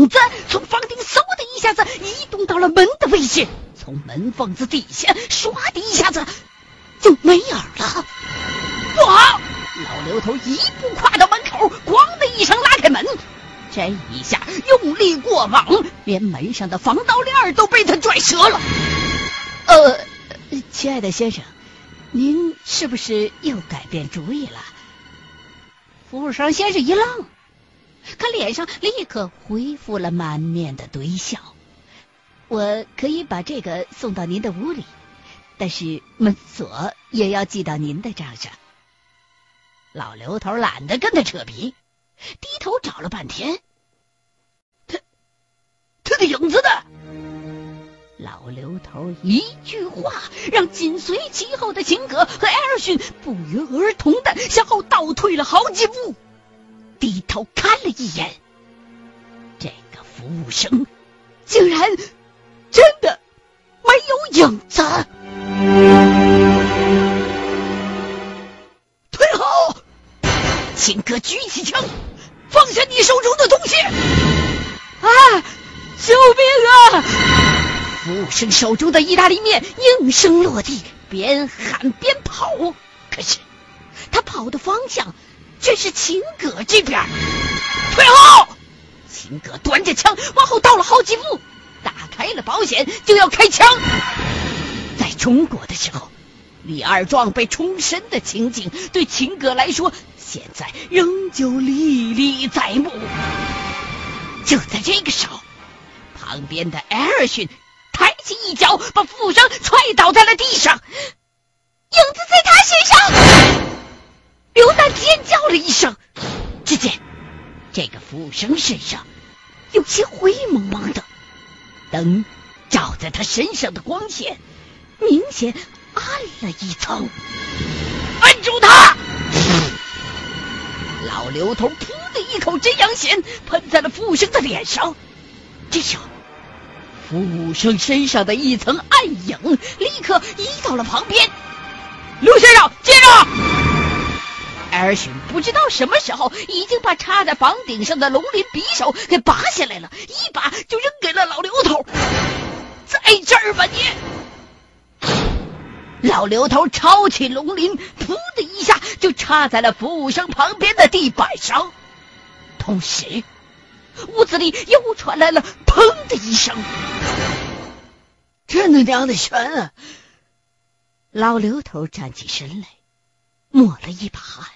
影子从房顶嗖的一下子移动到了门的位置，从门缝子底下唰的一下子就没影了。不好！老刘头一步跨到门口，咣的一声拉开门，这一下用力过猛，连门上的防盗链都被他拽折了。呃，亲爱的先生，您是不是又改变主意了？服务生先生一愣，他脸上立刻恢复了满面的堆笑。我可以把这个送到您的屋里，但是门锁也要记到您的账上。老刘头懒得跟他扯皮，低头找了半天，他他的影子呢？老刘头一句话，让紧随其后的秦葛和艾尔逊不约而同的向后倒退了好几步，低头看了一眼，这个服务生竟然真的没有影子。退后秦哥举起枪，放下你手中的东西！啊！救命啊！服务生手中的意大利面应声落地，边喊边跑。可是他跑的方向却是秦葛这边。退后！秦葛端着枪往后倒了好几步，打开了保险就要开枪。在中国的时候，李二壮被冲身的情景，对秦葛来说。现在仍旧历历在目。就在这个时候，旁边的艾尔逊抬起一脚，把富商踹倒在了地上。影子在他身上！刘丹尖叫了一声。只见这个服务生身上有些灰蒙蒙的，灯照在他身上的光线明显暗了一层。摁住他！老刘头噗的一口真阳血喷在了服务生的脸上，这时候，服务生身上的一层暗影立刻移到了旁边。刘先生，接着！艾尔逊不知道什么时候已经把插在房顶上的龙鳞匕首给拔下来了，一把就扔给了老刘头。在这儿吧你！老刘头抄起龙鳞，噗的一下就插在了服务生旁边的地板上，同时屋子里又传来了“砰”的一声。真他娘的悬啊！老刘头站起身来，抹了一把汗。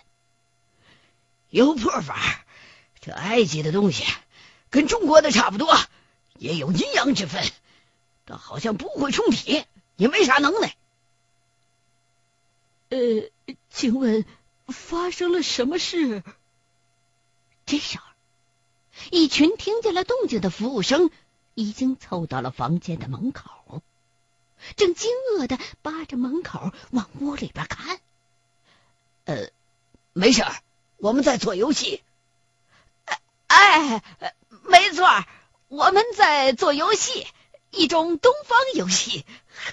有破法，这埃及的东西跟中国的差不多，也有阴阳之分，但好像不会冲体，也没啥能耐。呃，请问发生了什么事？这时候，一群听见了动静的服务生已经凑到了房间的门口，正惊愕的扒着门口往屋里边看。呃，没事儿，我们在做游戏。哎，没错，我们在做游戏，一种东方游戏，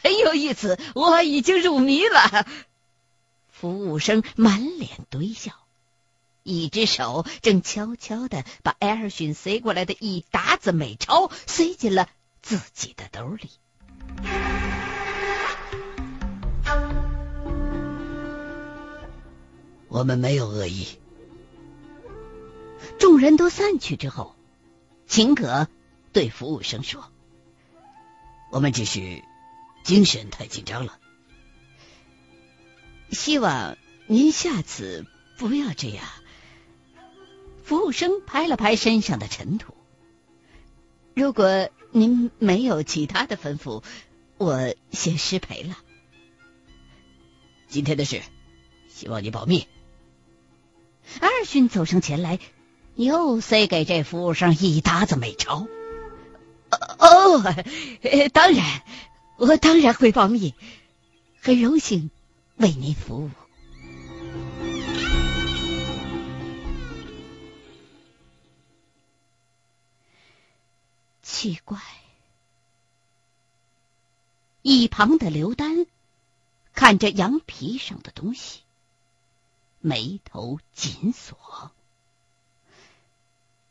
很有意思，我已经入迷了。服务生满脸堆笑，一只手正悄悄的把艾尔逊塞过来的一沓子美钞塞进了自己的兜里。我们没有恶意。众人都散去之后，秦可对服务生说：“我们只是精神太紧张了。”希望您下次不要这样。服务生拍了拍身上的尘土。如果您没有其他的吩咐，我先失陪了。今天的事，希望你保密。阿尔逊走上前来，又塞给这服务生一沓子美钞。哦，当然，我当然会保密。很荣幸。为您服务。奇怪，一旁的刘丹看着羊皮上的东西，眉头紧锁。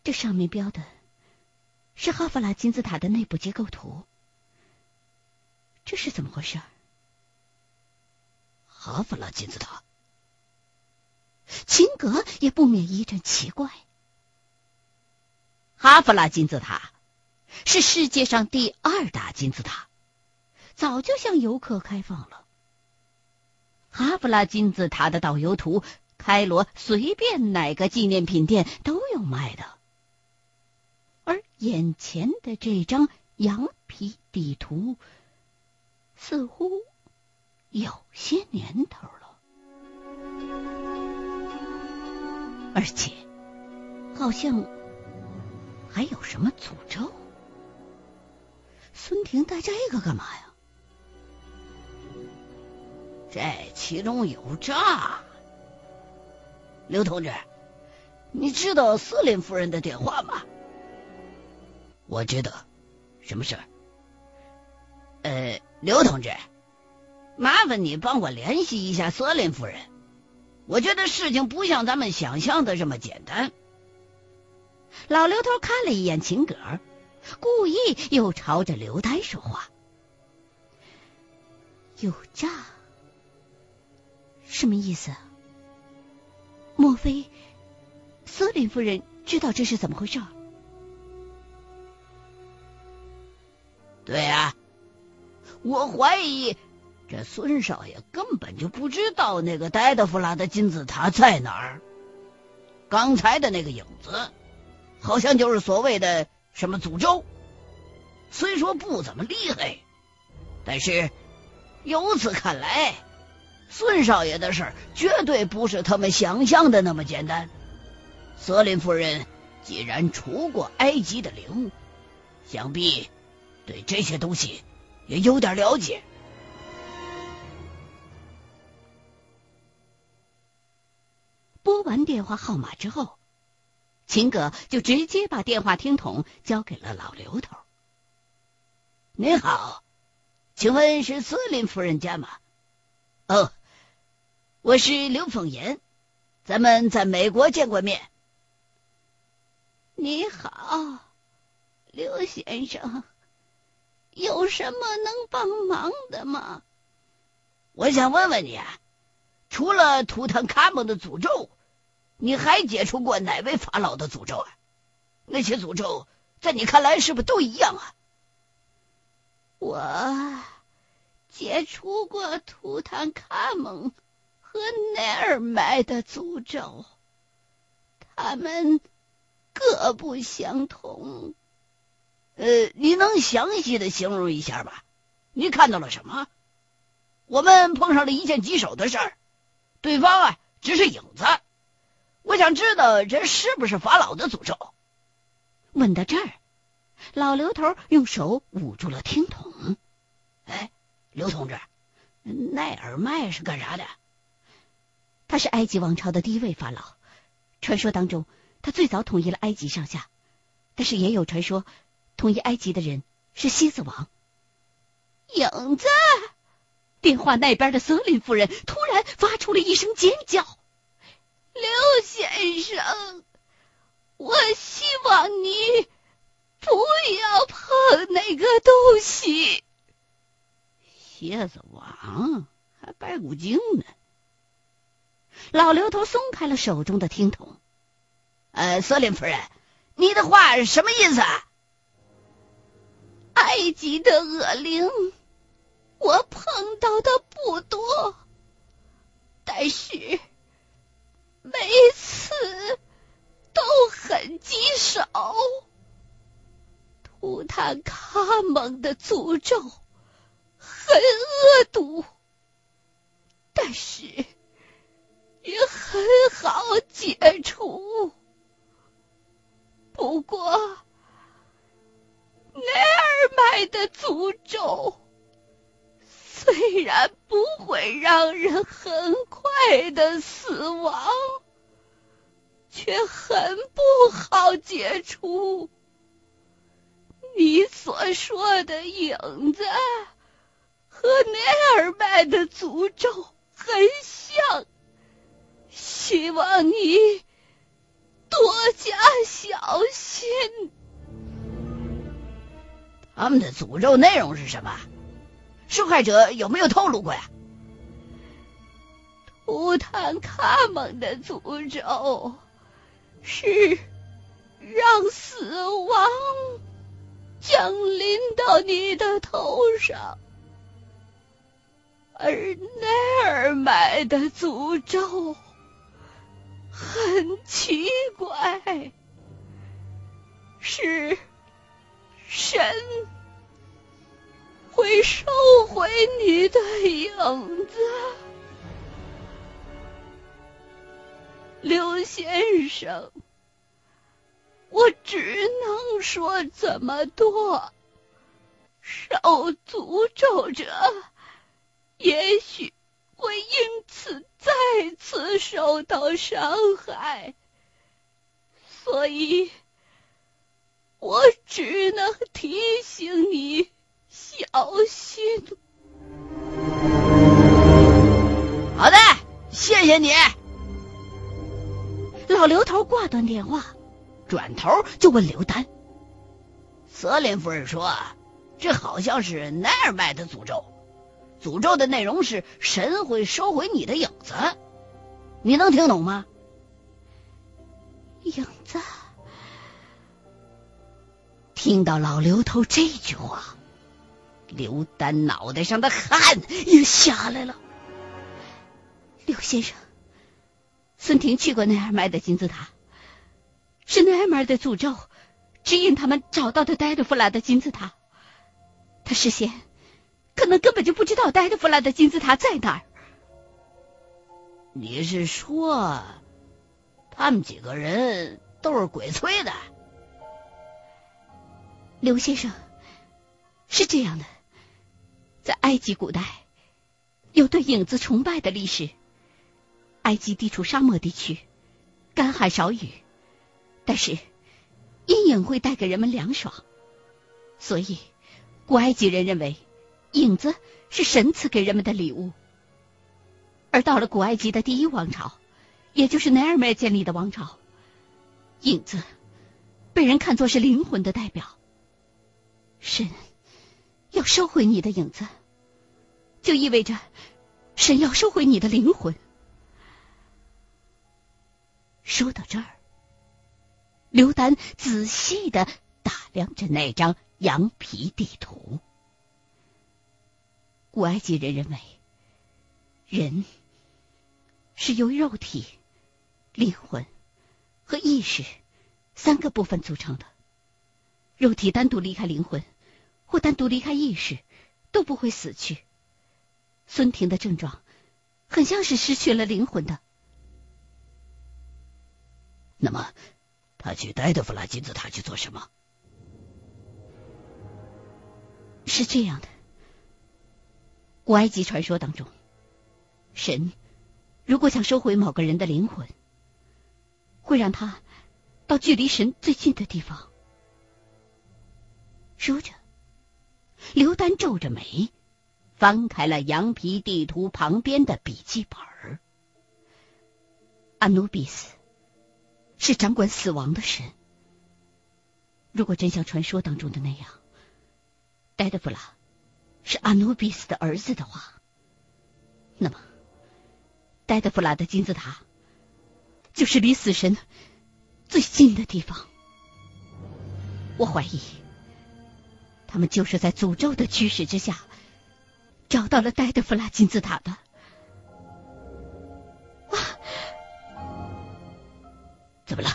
这上面标的是哈弗拉金字塔的内部结构图。这是怎么回事？哈弗拉金字塔，秦格也不免一阵奇怪。哈弗拉金字塔是世界上第二大金字塔，早就向游客开放了。哈弗拉金字塔的导游图，开罗随便哪个纪念品店都有卖的，眼前的这张羊皮地图，似乎有些年头了，而且好像还有什么诅咒。孙婷带这个干嘛呀？这其中有诈，刘同志，你知道司令夫人的电话吗？我知道，什么事？呃，刘同志，麻烦你帮我联系一下索林夫人。我觉得事情不像咱们想象的这么简单。老刘头看了一眼秦葛，故意又朝着刘丹说话：“有诈。”什么意思？莫非索林夫人知道这是怎么回事？对啊，我怀疑这孙少爷根本就不知道那个戴德弗拉的金字塔在哪儿。刚才的那个影子，好像就是所谓的什么诅咒。虽说不怎么厉害，但是由此看来。孙少爷的事绝对不是他们想象的那么简单。瑟琳夫人既然除过埃及的灵，想必对这些东西也有点了解。拨完电话号码之后，秦葛就直接把电话听筒交给了老刘头。您好，请问是孙林夫人家吗？哦。我是刘凤岩，咱们在美国见过面。你好，刘先生，有什么能帮忙的吗？我想问问你啊，除了图坦卡蒙的诅咒，你还解除过哪位法老的诅咒啊？那些诅咒在你看来是不是都一样啊？我解除过图坦卡蒙。和奈尔麦的诅咒，他们各不相同。呃，你能详细的形容一下吧？你看到了什么？我们碰上了一件棘手的事儿，对方啊只是影子。我想知道这是不是法老的诅咒？问到这儿，老刘头用手捂住了听筒。哎，刘同志，奈尔麦是干啥的？他是埃及王朝的第一位法老，传说当中他最早统一了埃及上下，但是也有传说统一埃及的人是西子王。影子，电话那边的瑟琳夫人突然发出了一声尖叫：“刘先生，我希望你不要碰那个东西。”蝎子王还白骨精呢。老刘头松开了手中的听筒。呃，瑟琳夫人，你的话什么意思？啊？埃及的恶灵，我碰到的不多，但是每次都很棘手。图坦卡蒙的诅咒很恶毒，但是。也很好解除，不过爱的诅咒虽然不会让人很快的死亡，却很不好解除。你所说的影子和奈尔麦的诅咒很像。希望你多加小心。他们的诅咒内容是什么？受害者有没有透露过呀？图坦卡蒙的诅咒是让死亡降临到你的头上，而奈尔麦的诅咒很奇怪，是神会收回你的影子。刘先生，我只能说这么多。受诅咒者也许会因此再次受到伤害，所以我只能提醒你小心。好的，谢谢你。老刘头挂断电话，转头就问刘丹：“瑟琳夫人说，这好像是奈尔麦的诅咒，诅咒的内容是神会收回你的影子，你能听懂吗？”影子。听到老刘头这句话，刘丹脑袋上的汗也下来了。刘先生。孙婷去过奈尔麦的金字塔，是奈尔麦的诅咒指引他们找到的戴德弗拉的金字塔。他事先可能根本就不知道戴德弗拉的金字塔在哪儿。你是说，他们几个人都是鬼催的？刘先生，是这样的，在埃及古代有对影子崇拜的历史。埃及地处沙漠地区，干旱少雨，但是阴影会带给人们凉爽，所以古埃及人认为影子是神赐给人们的礼物。而到了古埃及的第一王朝，也就是奈尔麦建立的王朝，影子被人看作是灵魂的代表。神要收回你的影子，就意味着神要收回你的灵魂。说到这儿，刘丹仔细的打量着那张羊皮地图。古埃及人认为，人是由肉体、灵魂和意识三个部分组成的。肉体单独离开灵魂，或单独离开意识，都不会死去。孙婷的症状很像是失去了灵魂的。那么，他去戴德弗拉金字塔去做什么？是这样的，古埃及传说当中，神如果想收回某个人的灵魂，会让他到距离神最近的地方。说着，刘丹皱着眉，翻开了羊皮地图旁边的笔记本。阿努比斯。是掌管死亡的神。如果真像传说当中的那样，戴德弗拉是阿努比斯的儿子的话，那么戴德弗拉的金字塔就是离死神最近的地方。我怀疑，他们就是在诅咒的驱使之下找到了戴德弗拉金字塔的。怎么了？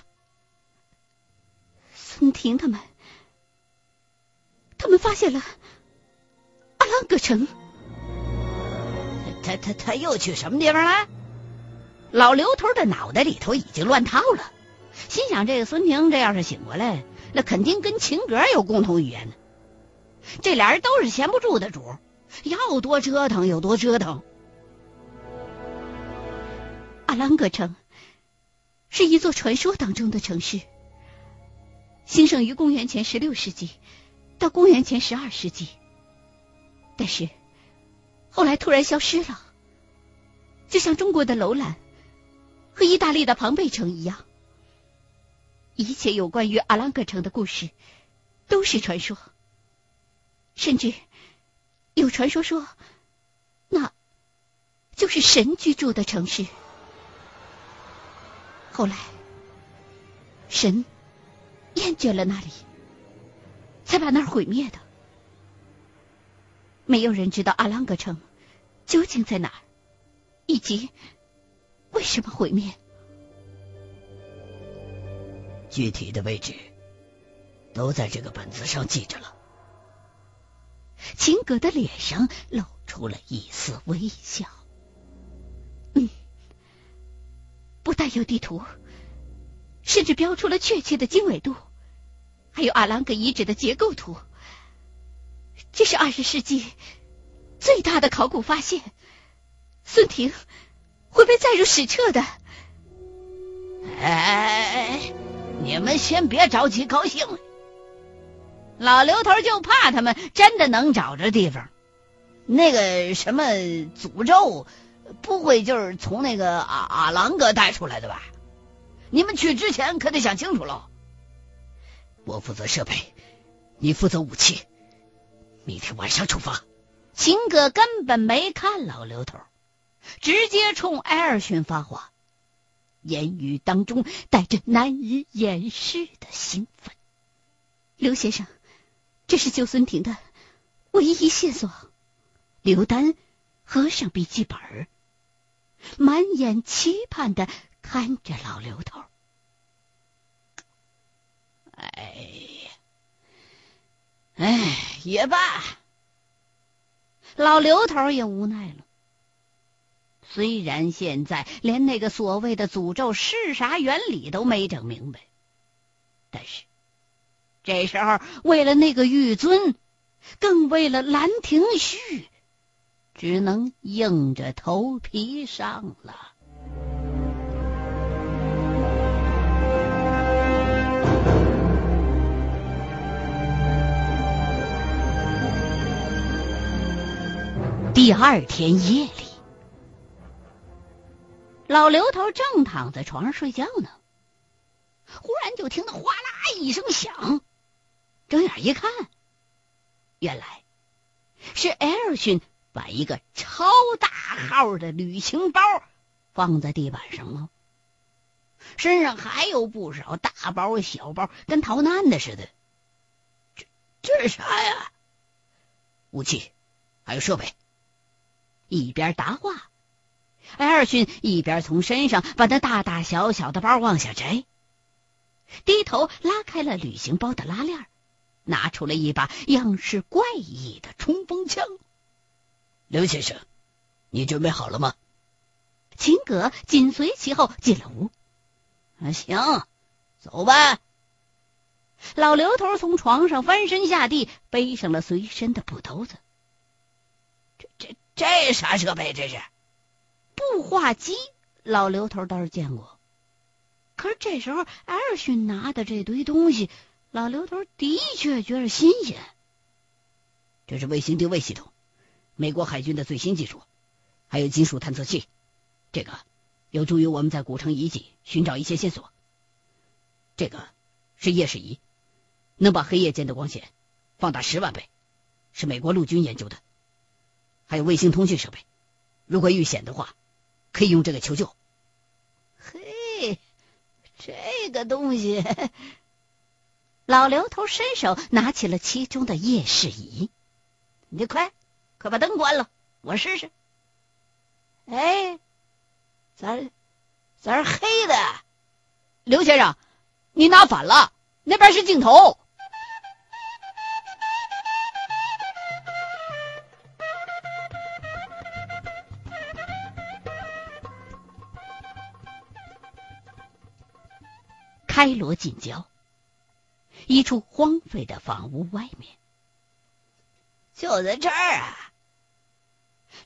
孙婷他们，他们发现了阿朗格城。他他他又去什么地方了？老刘头的脑袋里头已经乱套了，心想：这个孙婷这要是醒过来，那肯定跟秦格有共同语言呢。这俩人都是闲不住的主，要多折腾有多折腾。阿朗格城。是一座传说当中的城市，兴盛于公元前十六世纪到公元前十二世纪，但是后来突然消失了，就像中国的楼兰和意大利的庞贝城一样。一切有关于阿朗格城的故事都是传说，甚至有传说说，那就是神居住的城市。后来，神厌倦了那里，才把那儿毁灭的。没有人知道阿朗格城究竟在哪儿，以及为什么毁灭。具体的位置都在这个本子上记着了。秦葛的脸上露出了一丝微笑。嗯，不但有地图，甚至标出了确切的经纬度，还有阿朗格遗址的结构图。这是二十世纪最大的考古发现，孙婷会被载入史册的。哎，你们先别着急高兴，老刘头就怕他们真的能找着地方。那个什么诅咒，不会就是从那个阿阿郎哥带出来的吧？你们去之前可得想清楚喽。我负责设备，你负责武器。明天晚上出发。秦哥根本没看老刘头，直接冲艾尔逊发话，言语当中带着难以掩饰的兴奋。刘先生，这是救孙婷的唯一线索。刘丹合上笔记本，满眼期盼的看着老刘头。哎。哎，也罢，老刘头也无奈了。虽然现在连那个所谓的诅咒是啥原理都没整明白，但是这时候为了那个玉尊，更为了兰亭序，只能硬着头皮上了。第二天夜里，老刘头正躺在床上睡觉呢，忽然就听到哗啦一声响，睁眼一看，原来是艾尔逊把一个超大号的旅行包放在地板上了，身上还有不少大包小包，跟逃难的似的。这这是啥呀？武器，还有设备。一边答话，艾尔逊一边从身上把那大大小小的包往下摘，低头拉开了旅行包的拉链，拿出了一把样式怪异的冲锋枪。刘先生，你准备好了吗？秦葛紧随其后进了屋。啊，行，走吧。老刘头从床上翻身下地，背上了随身的布兜子。这这。这啥设备？这是步话机。老刘头倒是见过，可是这时候艾尔逊拿的这堆东西，老刘头的确觉得新鲜。这是卫星定位系统，美国海军的最新技术，还有金属探测器。这个有助于我们在古城遗迹寻找一些线索。这个是夜视仪，能把黑夜间的光线放大十万倍，是美国陆军研究的。还有卫星通讯设备，如果遇险的话，可以用这个求救。嘿，这个东西，老刘头伸手拿起了其中的夜视仪。你快，快把灯关了，我试试。哎，咋咋是黑的？刘先生，你拿反了，那边是镜头。开罗近郊，一处荒废的房屋外面，就在这儿啊！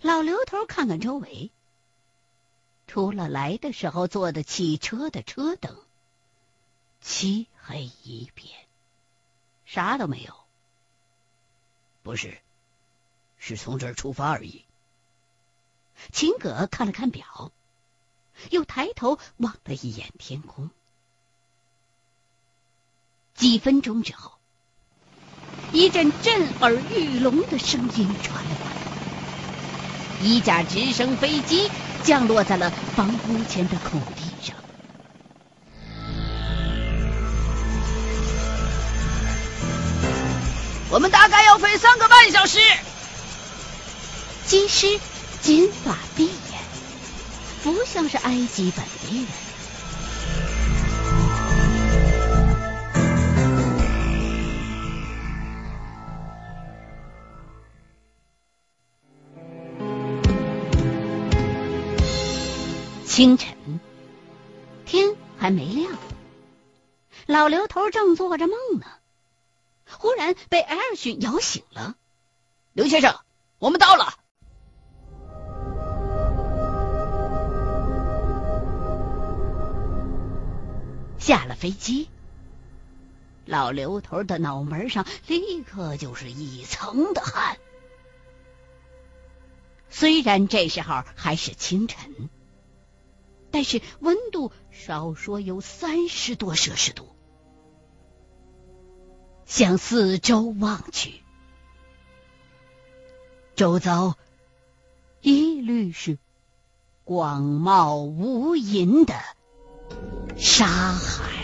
老刘头看看周围，除了来的时候坐的汽车的车灯，漆黑一片，啥都没有。不是，是从这儿出发而已。秦葛看了看表，又抬头望了一眼天空。几分钟之后，一阵震耳欲聋的声音传来，一架直升飞机降落在了房屋前的空地上。我们大概要飞三个半小时。机师金发碧眼，不像是埃及本地人。清晨，天还没亮，老刘头正做着梦呢。忽然被艾尔逊摇醒了。刘先生，我们到了。下了飞机，老刘头的脑门上立刻就是一层的汗。虽然这时候还是清晨，但是温度少说有三十多摄氏度。向四周望去，周遭一律是广袤无垠的沙海。